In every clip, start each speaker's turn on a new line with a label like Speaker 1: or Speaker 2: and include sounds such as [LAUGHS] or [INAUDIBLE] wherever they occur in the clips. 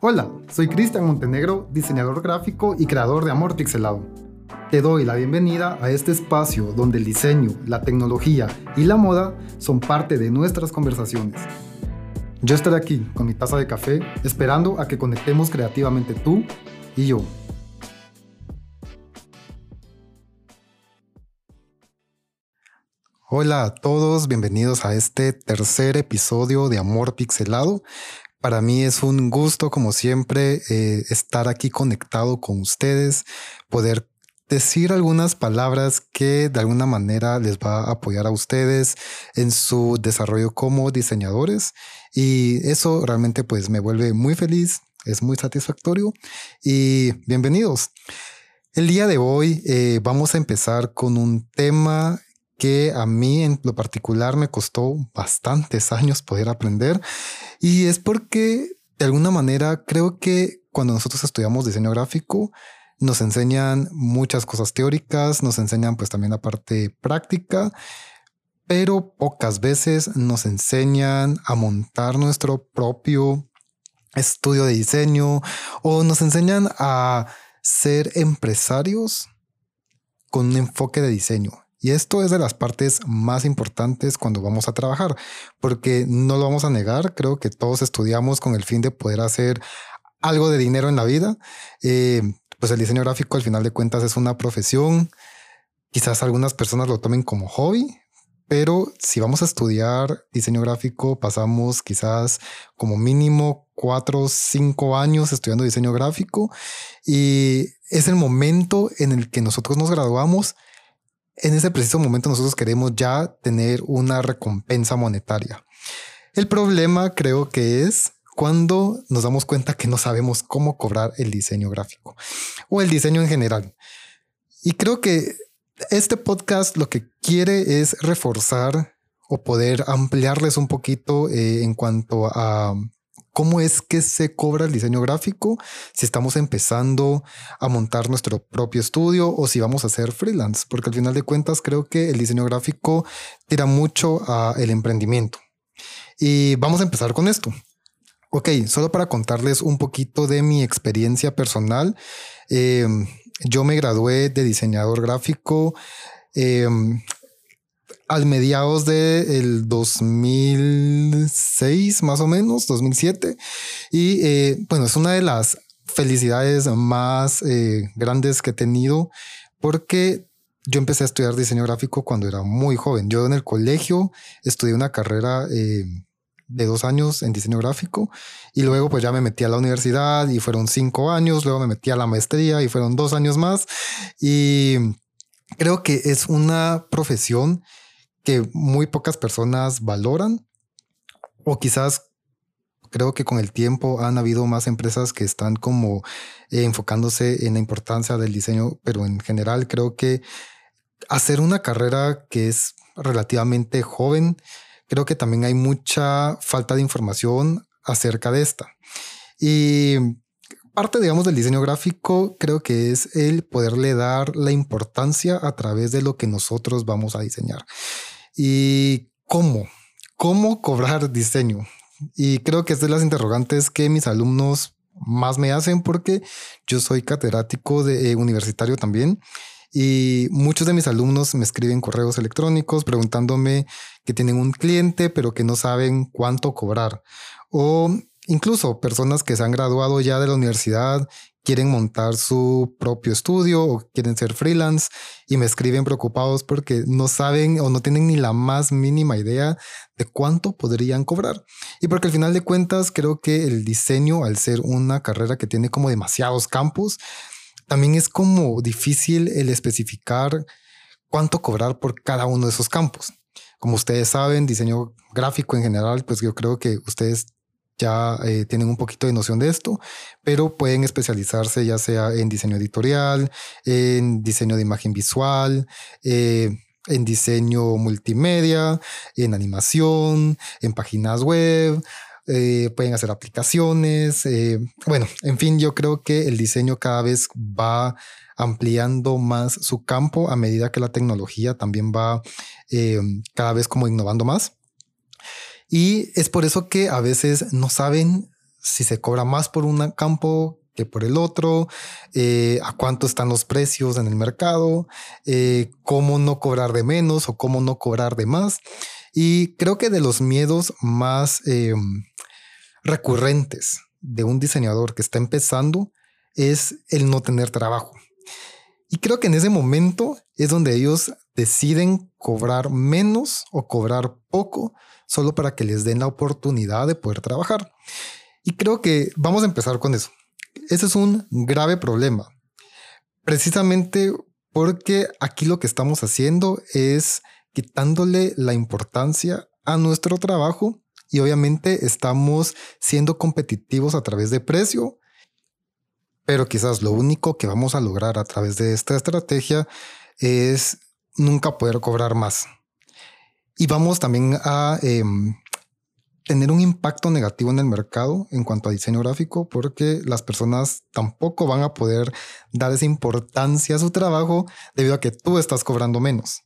Speaker 1: Hola, soy Cristian Montenegro, diseñador gráfico y creador de Amor Pixelado. Te doy la bienvenida a este espacio donde el diseño, la tecnología y la moda son parte de nuestras conversaciones. Yo estaré aquí con mi taza de café esperando a que conectemos creativamente tú y yo. Hola a todos, bienvenidos a este tercer episodio de Amor Pixelado. Para mí es un gusto, como siempre, eh, estar aquí conectado con ustedes, poder decir algunas palabras que de alguna manera les va a apoyar a ustedes en su desarrollo como diseñadores y eso realmente pues me vuelve muy feliz, es muy satisfactorio y bienvenidos. El día de hoy eh, vamos a empezar con un tema que a mí en lo particular me costó bastantes años poder aprender y es porque de alguna manera creo que cuando nosotros estudiamos diseño gráfico nos enseñan muchas cosas teóricas, nos enseñan pues también la parte práctica, pero pocas veces nos enseñan a montar nuestro propio estudio de diseño o nos enseñan a ser empresarios con un enfoque de diseño. Y esto es de las partes más importantes cuando vamos a trabajar, porque no lo vamos a negar, creo que todos estudiamos con el fin de poder hacer algo de dinero en la vida. Eh, pues el diseño gráfico al final de cuentas es una profesión. Quizás algunas personas lo tomen como hobby, pero si vamos a estudiar diseño gráfico, pasamos quizás como mínimo cuatro o cinco años estudiando diseño gráfico y es el momento en el que nosotros nos graduamos en ese preciso momento nosotros queremos ya tener una recompensa monetaria. El problema creo que es cuando nos damos cuenta que no sabemos cómo cobrar el diseño gráfico o el diseño en general. Y creo que este podcast lo que quiere es reforzar o poder ampliarles un poquito eh, en cuanto a cómo es que se cobra el diseño gráfico, si estamos empezando a montar nuestro propio estudio o si vamos a hacer freelance, porque al final de cuentas creo que el diseño gráfico tira mucho a el emprendimiento. Y vamos a empezar con esto. Ok, solo para contarles un poquito de mi experiencia personal. Em, yo me gradué de diseñador gráfico em, al mediados del 2006, más o menos, 2007. Y eh, bueno, es una de las felicidades más eh, grandes que he tenido porque yo empecé a estudiar diseño gráfico cuando era muy joven. Yo en el colegio estudié una carrera eh, de dos años en diseño gráfico y luego pues ya me metí a la universidad y fueron cinco años, luego me metí a la maestría y fueron dos años más y creo que es una profesión que muy pocas personas valoran o quizás creo que con el tiempo han habido más empresas que están como eh, enfocándose en la importancia del diseño, pero en general creo que hacer una carrera que es relativamente joven, creo que también hay mucha falta de información acerca de esta. Y parte, digamos, del diseño gráfico creo que es el poderle dar la importancia a través de lo que nosotros vamos a diseñar. ¿Y cómo? ¿Cómo cobrar diseño? Y creo que es de las interrogantes que mis alumnos más me hacen porque yo soy catedrático de eh, universitario también y muchos de mis alumnos me escriben correos electrónicos preguntándome que tienen un cliente pero que no saben cuánto cobrar o incluso personas que se han graduado ya de la universidad quieren montar su propio estudio o quieren ser freelance y me escriben preocupados porque no saben o no tienen ni la más mínima idea de cuánto podrían cobrar. Y porque al final de cuentas creo que el diseño, al ser una carrera que tiene como demasiados campos, también es como difícil el especificar cuánto cobrar por cada uno de esos campos. Como ustedes saben, diseño gráfico en general, pues yo creo que ustedes ya eh, tienen un poquito de noción de esto, pero pueden especializarse ya sea en diseño editorial, en diseño de imagen visual, eh, en diseño multimedia, en animación, en páginas web, eh, pueden hacer aplicaciones. bueno, en fin, yo creo que el diseño cada vez va ampliando más su campo a medida que la tecnología también va cada vez como innovando más. Y es por eso que a veces no saben si se cobra más por un campo que por el otro, eh, a cuánto están los precios en el mercado, eh, cómo no cobrar de menos o cómo no cobrar de más. Y creo que de los miedos más em, recurrentes de un diseñador que está empezando es el no tener trabajo. Y creo que en ese momento es donde ellos deciden cobrar menos o cobrar poco solo para que les den la oportunidad de poder trabajar. Y creo que vamos a empezar con eso. Ese es un grave problema. Precisamente porque aquí lo que estamos haciendo es quitándole la importancia a nuestro trabajo y obviamente estamos siendo competitivos a través de precio, pero quizás lo único que vamos a lograr a través de esta estrategia es nunca poder cobrar más. Y vamos también a em, tener un impacto negativo en el mercado en cuanto a diseño gráfico porque las personas tampoco van a poder dar esa importancia a su trabajo debido a que tú estás cobrando menos.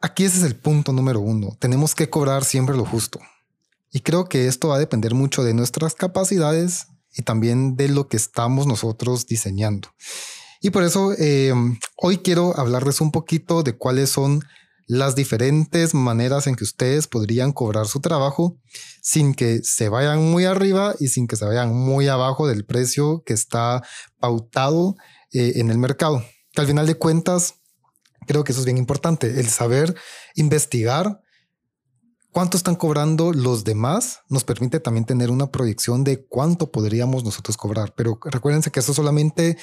Speaker 1: Aquí ese es el punto número uno. Tenemos que cobrar siempre lo justo. Y creo que esto va a depender mucho de nuestras capacidades y también de lo que estamos nosotros diseñando. Y por eso eh, hoy quiero hablarles un poquito de cuáles son las diferentes maneras en que ustedes podrían cobrar su trabajo sin que se vayan muy arriba y sin que se vayan muy abajo del precio que está pautado eh, en el mercado. Que al final de cuentas, creo que eso es bien importante, el saber investigar cuánto están cobrando los demás nos permite también tener una proyección de cuánto podríamos nosotros cobrar. Pero recuérdense que eso solamente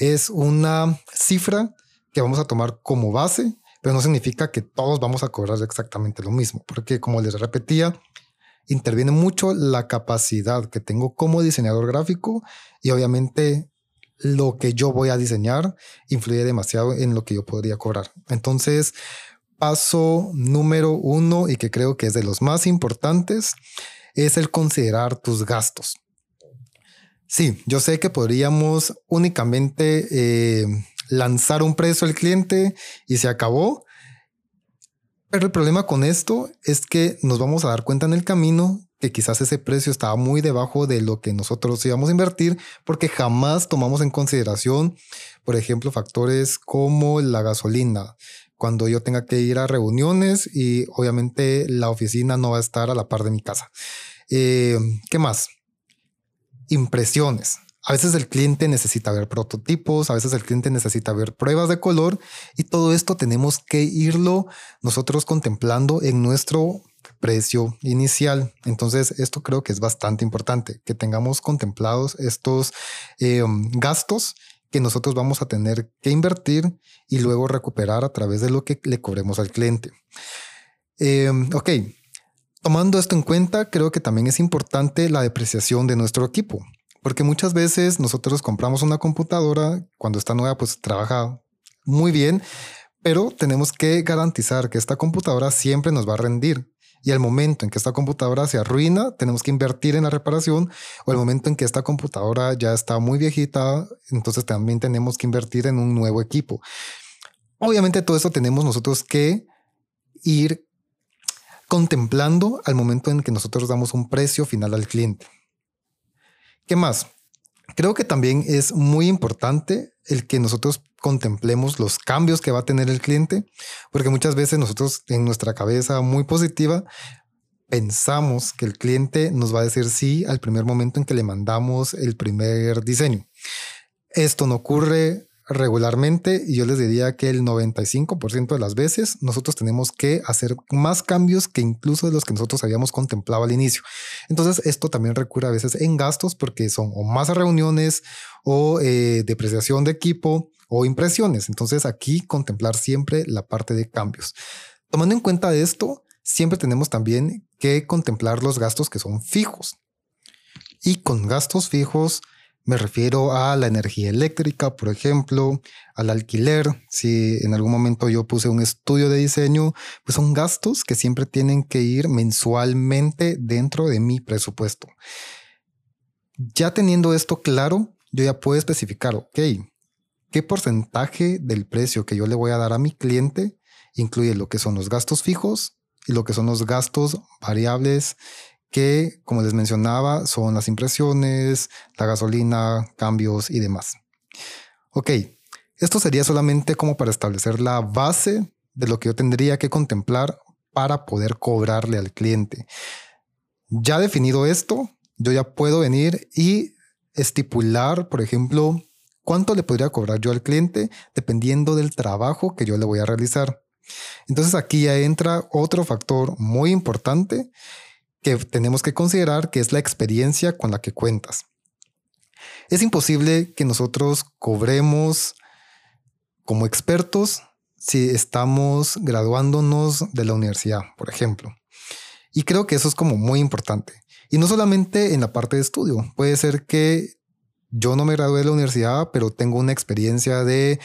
Speaker 1: es una cifra que vamos a tomar como base, pero no significa que todos vamos a cobrar exactamente lo mismo, porque como les repetía, interviene mucho la capacidad que tengo como diseñador gráfico y obviamente lo que yo voy a diseñar influye demasiado en lo que yo podría cobrar. Entonces, paso número uno y que creo que es de los más importantes es el considerar tus gastos. Sí, yo sé que podríamos únicamente eh, lanzar un precio al cliente y se acabó. Pero el problema con esto es que nos vamos a dar cuenta en el camino que quizás ese precio estaba muy debajo de lo que nosotros íbamos a invertir porque jamás tomamos en consideración, por ejemplo, factores como la gasolina, cuando yo tenga que ir a reuniones y obviamente la oficina no va a estar a la par de mi casa. Eh, ¿Qué más? Impresiones. A veces el cliente necesita ver prototipos, a veces el cliente necesita ver pruebas de color y todo esto tenemos que irlo nosotros contemplando en nuestro precio inicial. Entonces, esto creo que es bastante importante, que tengamos contemplados estos eh, gastos que nosotros vamos a tener que invertir y luego recuperar a través de lo que le cobremos al cliente. Eh, ok, tomando esto en cuenta, creo que también es importante la depreciación de nuestro equipo, porque muchas veces nosotros compramos una computadora, cuando está nueva, pues trabaja muy bien, pero tenemos que garantizar que esta computadora siempre nos va a rendir y el momento en que esta computadora se arruina, tenemos que invertir en la reparación o el momento en que esta computadora ya está muy viejita, entonces también tenemos que invertir en un nuevo equipo. Obviamente todo eso tenemos nosotros que ir contemplando al momento en que nosotros damos un precio final al cliente. ¿Qué más? Creo que también es muy importante el que nosotros contemplemos los cambios que va a tener el cliente, porque muchas veces nosotros en nuestra cabeza muy positiva pensamos que el cliente nos va a decir sí al primer momento en que le mandamos el primer diseño. Esto no ocurre regularmente y yo les diría que el 95% de las veces nosotros tenemos que hacer más cambios que incluso de los que nosotros habíamos contemplado al inicio. Entonces esto también recurre a veces en gastos porque son o más reuniones o eh, depreciación de equipo o impresiones. Entonces aquí contemplar siempre la parte de cambios. Tomando en cuenta esto, siempre tenemos también que contemplar los gastos que son fijos. Y con gastos fijos me refiero a la energía eléctrica, por ejemplo, al alquiler. Si en algún momento yo puse un estudio de diseño, pues son gastos que siempre tienen que ir mensualmente dentro de mi presupuesto. Ya teniendo esto claro, yo ya puedo especificar, ok, ¿qué porcentaje del precio que yo le voy a dar a mi cliente incluye lo que son los gastos fijos y lo que son los gastos variables que, como les mencionaba, son las impresiones, la gasolina, cambios y demás. Ok, esto sería solamente como para establecer la base de lo que yo tendría que contemplar para poder cobrarle al cliente. Ya definido esto, yo ya puedo venir y estipular, por ejemplo, cuánto le podría cobrar yo al cliente dependiendo del trabajo que yo le voy a realizar. Entonces aquí ya entra otro factor muy importante que tenemos que considerar, que es la experiencia con la que cuentas. Es imposible que nosotros cobremos como expertos si estamos graduándonos de la universidad, por ejemplo. Y creo que eso es como muy importante. Y no solamente en la parte de estudio. Puede ser que yo no me gradué de la universidad, pero tengo una experiencia de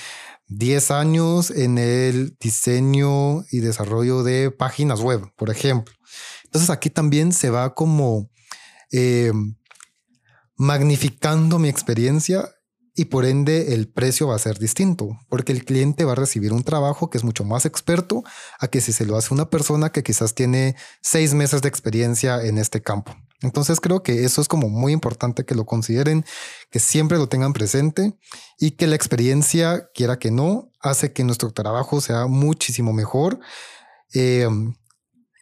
Speaker 1: 10 años en el diseño y desarrollo de páginas web, por ejemplo. Entonces aquí también se va como eh, magnificando mi experiencia y por ende el precio va a ser distinto, porque el cliente va a recibir un trabajo que es mucho más experto a que si se lo hace una persona que quizás tiene seis meses de experiencia en este campo. Entonces creo que eso es como muy importante que lo consideren, que siempre lo tengan presente y que la experiencia, quiera que no, hace que nuestro trabajo sea muchísimo mejor. Eh,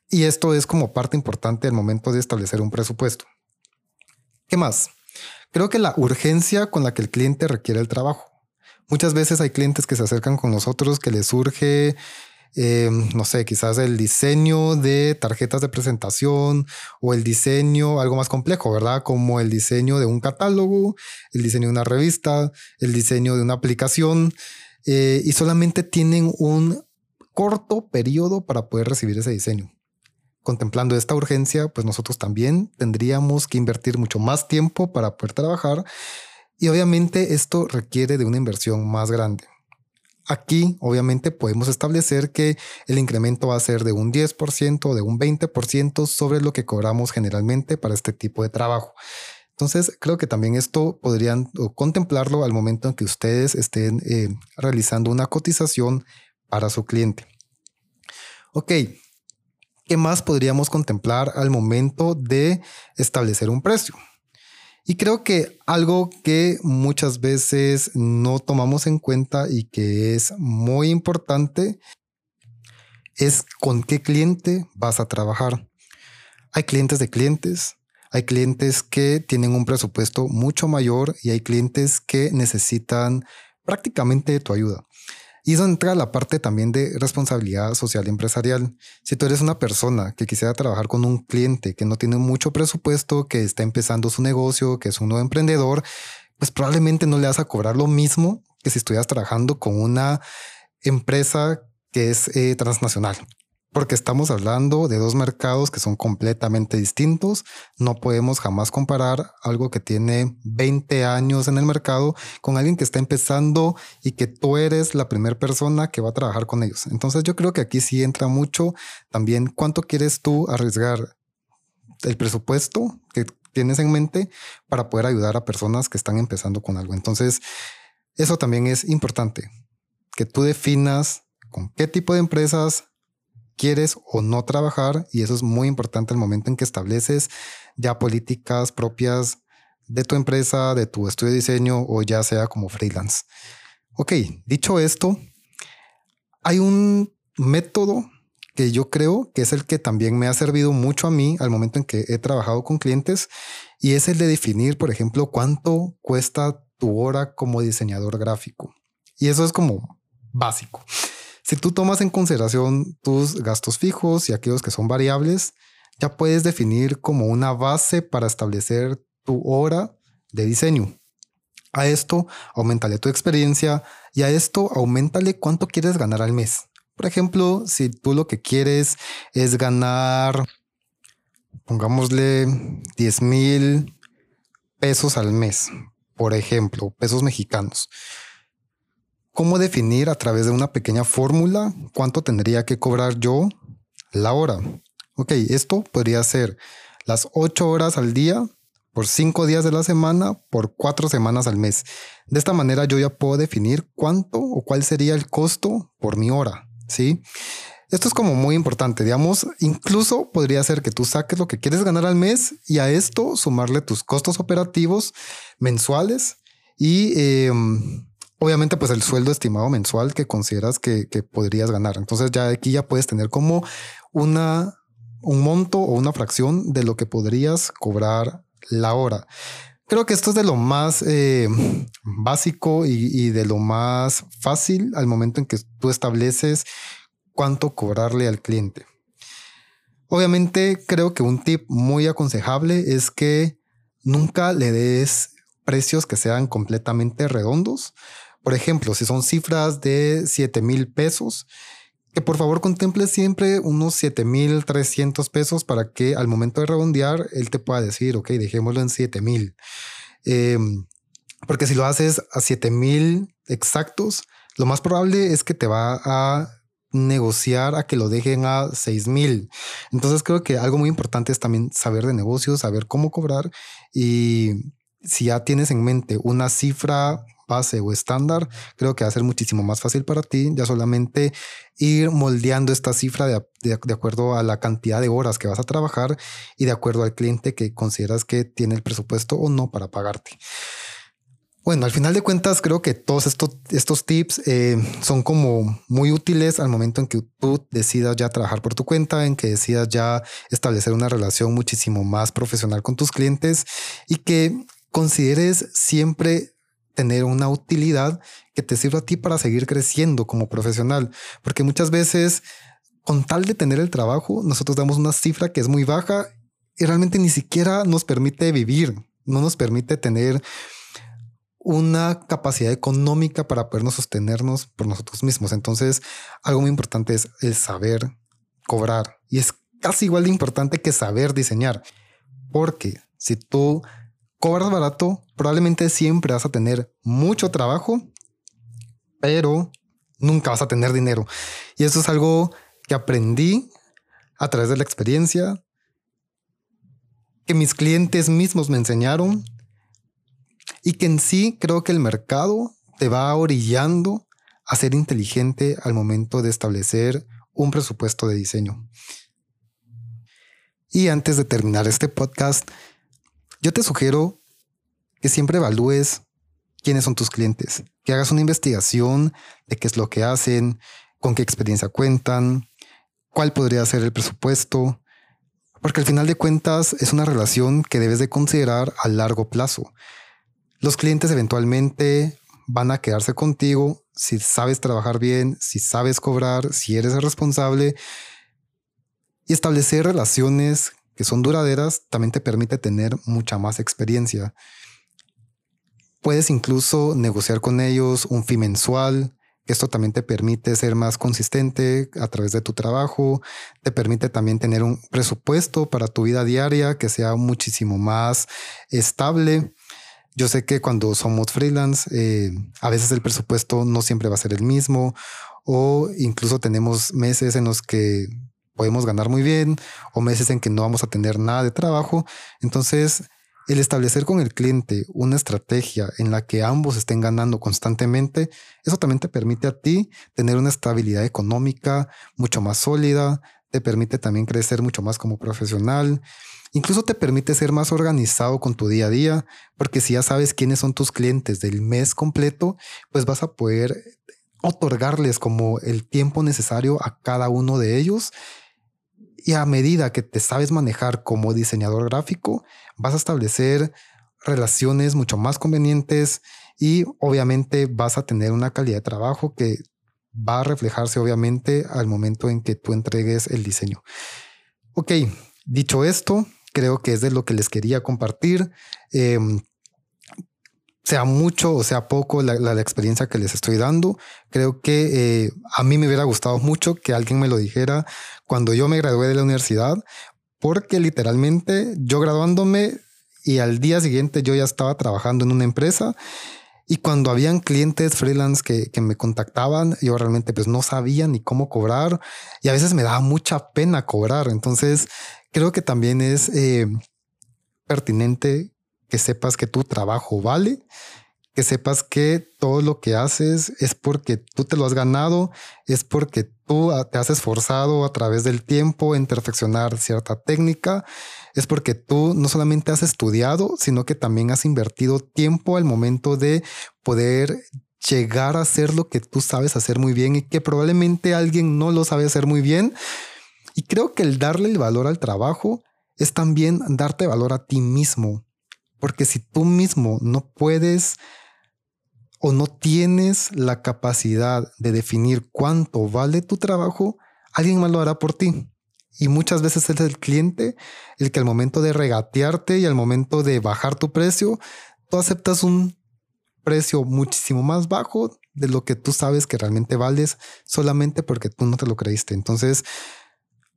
Speaker 1: y esto es como parte importante al momento de establecer un presupuesto. ¿Qué más? Creo que la urgencia con la que el cliente requiere el trabajo. Muchas veces hay clientes que se acercan con nosotros que les surge, em, no sé, quizás el diseño de tarjetas de presentación o el diseño, algo más complejo, ¿verdad? Como el diseño de un catálogo, el diseño de una revista, el diseño de una aplicación, eh, y solamente tienen un corto periodo para poder recibir ese diseño contemplando esta urgencia, pues nosotros también tendríamos que invertir mucho más tiempo para poder trabajar y obviamente esto requiere de una inversión más grande. Aquí obviamente podemos establecer que el incremento va a ser de un 10% o de un 20% sobre lo que cobramos generalmente para este tipo de trabajo. Entonces, creo que también esto podrían contemplarlo al momento en que ustedes estén eh, realizando una cotización para su cliente. Ok, ¿qué más podríamos contemplar al momento de establecer un precio? Y creo que algo que muchas veces no tomamos en cuenta y que es muy importante es con qué cliente vas a trabajar. Hay clientes de clientes, hay clientes que tienen un presupuesto mucho mayor y hay clientes que necesitan prácticamente tu ayuda. Y eso entra la parte también de responsabilidad social empresarial. Si tú eres una persona que quisiera trabajar con un cliente que no tiene mucho presupuesto, que está empezando su negocio, que es un nuevo emprendedor, pues probablemente no le vas a cobrar lo mismo que si estuvieras trabajando con una empresa que es eh, transnacional porque estamos hablando de dos mercados que son completamente distintos. No podemos jamás comparar algo que tiene 20 años en el mercado con alguien que está empezando y que tú eres la primera persona que va a trabajar con ellos. Entonces yo creo que aquí sí entra mucho también cuánto quieres tú arriesgar el presupuesto que tienes en mente para poder ayudar a personas que están empezando con algo. Entonces eso también es importante, que tú definas con qué tipo de empresas quieres o no trabajar y eso es muy importante el momento en que estableces ya políticas propias de tu empresa, de tu estudio de diseño o ya sea como freelance. Ok, dicho esto, hay un método que yo creo que es el que también me ha servido mucho a mí al momento en que he trabajado con clientes y es el de definir, por ejemplo, cuánto cuesta tu hora como diseñador gráfico. Y eso es como básico. Si tú tomas en consideración tus gastos fijos y aquellos que son variables, ya puedes definir como una base para establecer tu hora de diseño. A esto, aumentale tu experiencia y a esto, aumentale cuánto quieres ganar al mes. Por ejemplo, si tú lo que quieres es ganar, pongámosle 10 mil pesos al mes, por ejemplo, pesos mexicanos cómo definir a través de una pequeña fórmula cuánto tendría que cobrar yo la hora. Ok, esto podría ser las ocho horas al día por cinco días de la semana por cuatro semanas al mes. De esta manera yo ya puedo definir cuánto o cuál sería el costo por mi hora. ¿sí? Esto es como muy importante, digamos, incluso podría ser que tú saques lo que quieres ganar al mes y a esto sumarle tus costos operativos mensuales y em, obviamente pues el sueldo estimado mensual que consideras que, que, podrías ganar. Entonces ya aquí ya puedes tener como una, un monto o una fracción de lo que podrías cobrar la hora. Creo que esto es de lo más eh, básico y, y, de lo más fácil al momento en que tú estableces cuánto cobrarle al cliente. Obviamente creo que un tip muy aconsejable es que nunca le des precios que sean completamente redondos. Por ejemplo, si son cifras de 7 mil pesos, que por favor contemple siempre unos 7300 pesos para que al momento de redondear él te pueda decir, ok, dejémoslo en 7000. Eh, porque si lo haces a 7000 exactos, lo más probable es que te va a negociar a que lo dejen a 6000. Entonces creo que algo muy importante es también saber de negocios, saber cómo cobrar y si ya tienes en mente una cifra base o estándar, creo que va a ser muchísimo más fácil para ti ya solamente ir moldeando esta cifra de, de, acuerdo a la cantidad de horas que vas a trabajar y de acuerdo al cliente que consideras que tiene el presupuesto o no para pagarte. Bueno, al final de cuentas, creo que todos estos, estos tips eh, son como muy útiles al momento en que tú decidas ya trabajar por tu cuenta, en que decidas ya establecer una relación muchísimo más profesional con tus clientes y que consideres siempre tener una utilidad que te sirva a ti para seguir creciendo como profesional. Porque muchas veces, con tal de tener el trabajo, nosotros damos una cifra que es muy baja y realmente ni siquiera nos permite vivir, no nos permite tener una capacidad económica para podernos sostenernos por nosotros mismos. Entonces, algo muy importante es el saber cobrar y es casi igual de importante que saber diseñar. Porque si tú cobras barato, probablemente siempre vas a tener mucho trabajo, pero nunca vas a tener dinero. Y eso es algo que aprendí a través de la experiencia, que mis clientes mismos me enseñaron y que en sí creo que el mercado te va orillando a ser inteligente al momento de establecer un presupuesto de diseño. Y antes de terminar este podcast, yo te sugiero que siempre evalúes quiénes son tus clientes, que hagas una investigación de qué es lo que hacen, con qué experiencia cuentan, cuál podría ser el presupuesto, porque al final de cuentas es una relación que debes de considerar a largo plazo. Los clientes eventualmente van a quedarse contigo si sabes trabajar bien, si sabes cobrar, si eres responsable. Y establecer relaciones que son duraderas también te permite tener mucha más experiencia. Puedes incluso negociar con ellos un fee mensual. Esto también te permite ser más consistente a través de tu trabajo. Te permite también tener un presupuesto para tu vida diaria que sea muchísimo más estable. Yo sé que cuando somos freelance, eh, a veces el presupuesto no siempre va a ser el mismo o incluso tenemos meses en los que podemos ganar muy bien o meses en que no vamos a tener nada de trabajo. Entonces, el establecer con el cliente una estrategia en la que ambos estén ganando constantemente, eso también te permite a ti tener una estabilidad económica mucho más sólida, te permite también crecer mucho más como profesional, incluso te permite ser más organizado con tu día a día, porque si ya sabes quiénes son tus clientes del mes completo, pues vas a poder otorgarles como el tiempo necesario a cada uno de ellos y a medida que te sabes manejar como diseñador gráfico, vas a establecer relaciones mucho más convenientes y obviamente vas a tener una calidad de trabajo que va a reflejarse obviamente al momento en que tú entregues el diseño. Ok, dicho esto, creo que es de lo que les quería compartir. Em, sea mucho o sea poco la, la, experiencia que les estoy dando. Creo que eh, a mí me hubiera gustado mucho que alguien me lo dijera cuando yo me gradué de la universidad, porque literalmente yo graduándome y al día siguiente yo ya estaba trabajando en una empresa y cuando habían clientes freelance que, que, me contactaban, yo realmente pues no sabía ni cómo cobrar y a veces me daba mucha pena cobrar. Entonces creo que también es eh, pertinente que sepas que tu trabajo vale, que sepas que todo lo que haces es porque tú te lo has ganado, es porque tú te has esforzado a través del tiempo en perfeccionar cierta técnica, es porque tú no solamente has estudiado, sino que también has invertido tiempo al momento de poder llegar a hacer lo que tú sabes hacer muy bien y que probablemente alguien no lo sabe hacer muy bien. Y creo que el darle el valor al trabajo es también darte valor a ti mismo. Porque si tú mismo no puedes o no tienes la capacidad de definir cuánto vale tu trabajo, alguien más lo hará por ti. Y muchas veces es el cliente el que al momento de regatearte y al momento de bajar tu precio, tú aceptas un precio muchísimo más bajo de lo que tú sabes que realmente vales solamente porque tú no te lo creíste. Entonces,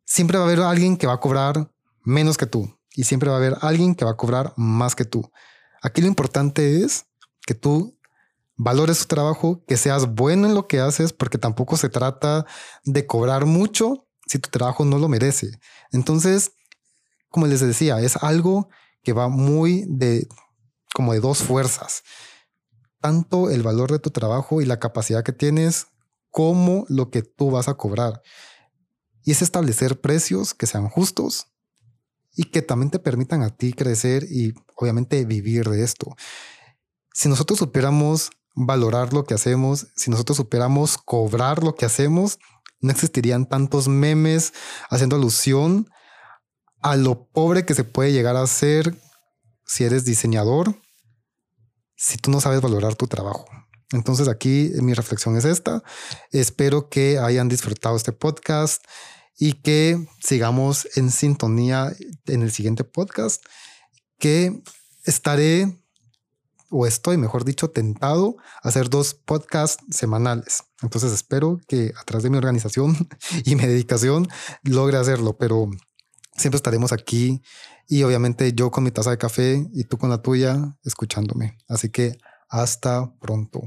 Speaker 1: siempre va a haber alguien que va a cobrar menos que tú y siempre va a haber alguien que va a cobrar más que tú. Aquí lo importante es que tú valores tu trabajo, que seas bueno en lo que haces, porque tampoco se trata de cobrar mucho si tu trabajo no lo merece. Entonces, como les decía, es algo que va muy de como de dos fuerzas. Tanto el valor de tu trabajo y la capacidad que tienes como lo que tú vas a cobrar. Y es establecer precios que sean justos y que también te permitan a ti crecer y obviamente vivir de esto. Si nosotros supiéramos valorar lo que hacemos, si nosotros supiéramos cobrar lo que hacemos, no existirían tantos memes haciendo alusión a lo pobre que se puede llegar a ser si eres diseñador, si tú no sabes valorar tu trabajo. Entonces aquí mi reflexión es esta. Espero que hayan disfrutado este podcast y que sigamos en sintonía en el siguiente podcast, que estaré o estoy, mejor dicho, tentado a hacer dos podcasts semanales. Entonces espero que a través de mi organización [LAUGHS] y mi dedicación logre hacerlo, pero siempre estaremos aquí y obviamente yo con mi taza de café y tú con la tuya escuchándome. Así que hasta pronto.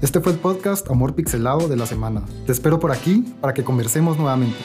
Speaker 1: Este fue el podcast Amor Pixelado de la semana. Te espero por aquí para que conversemos nuevamente.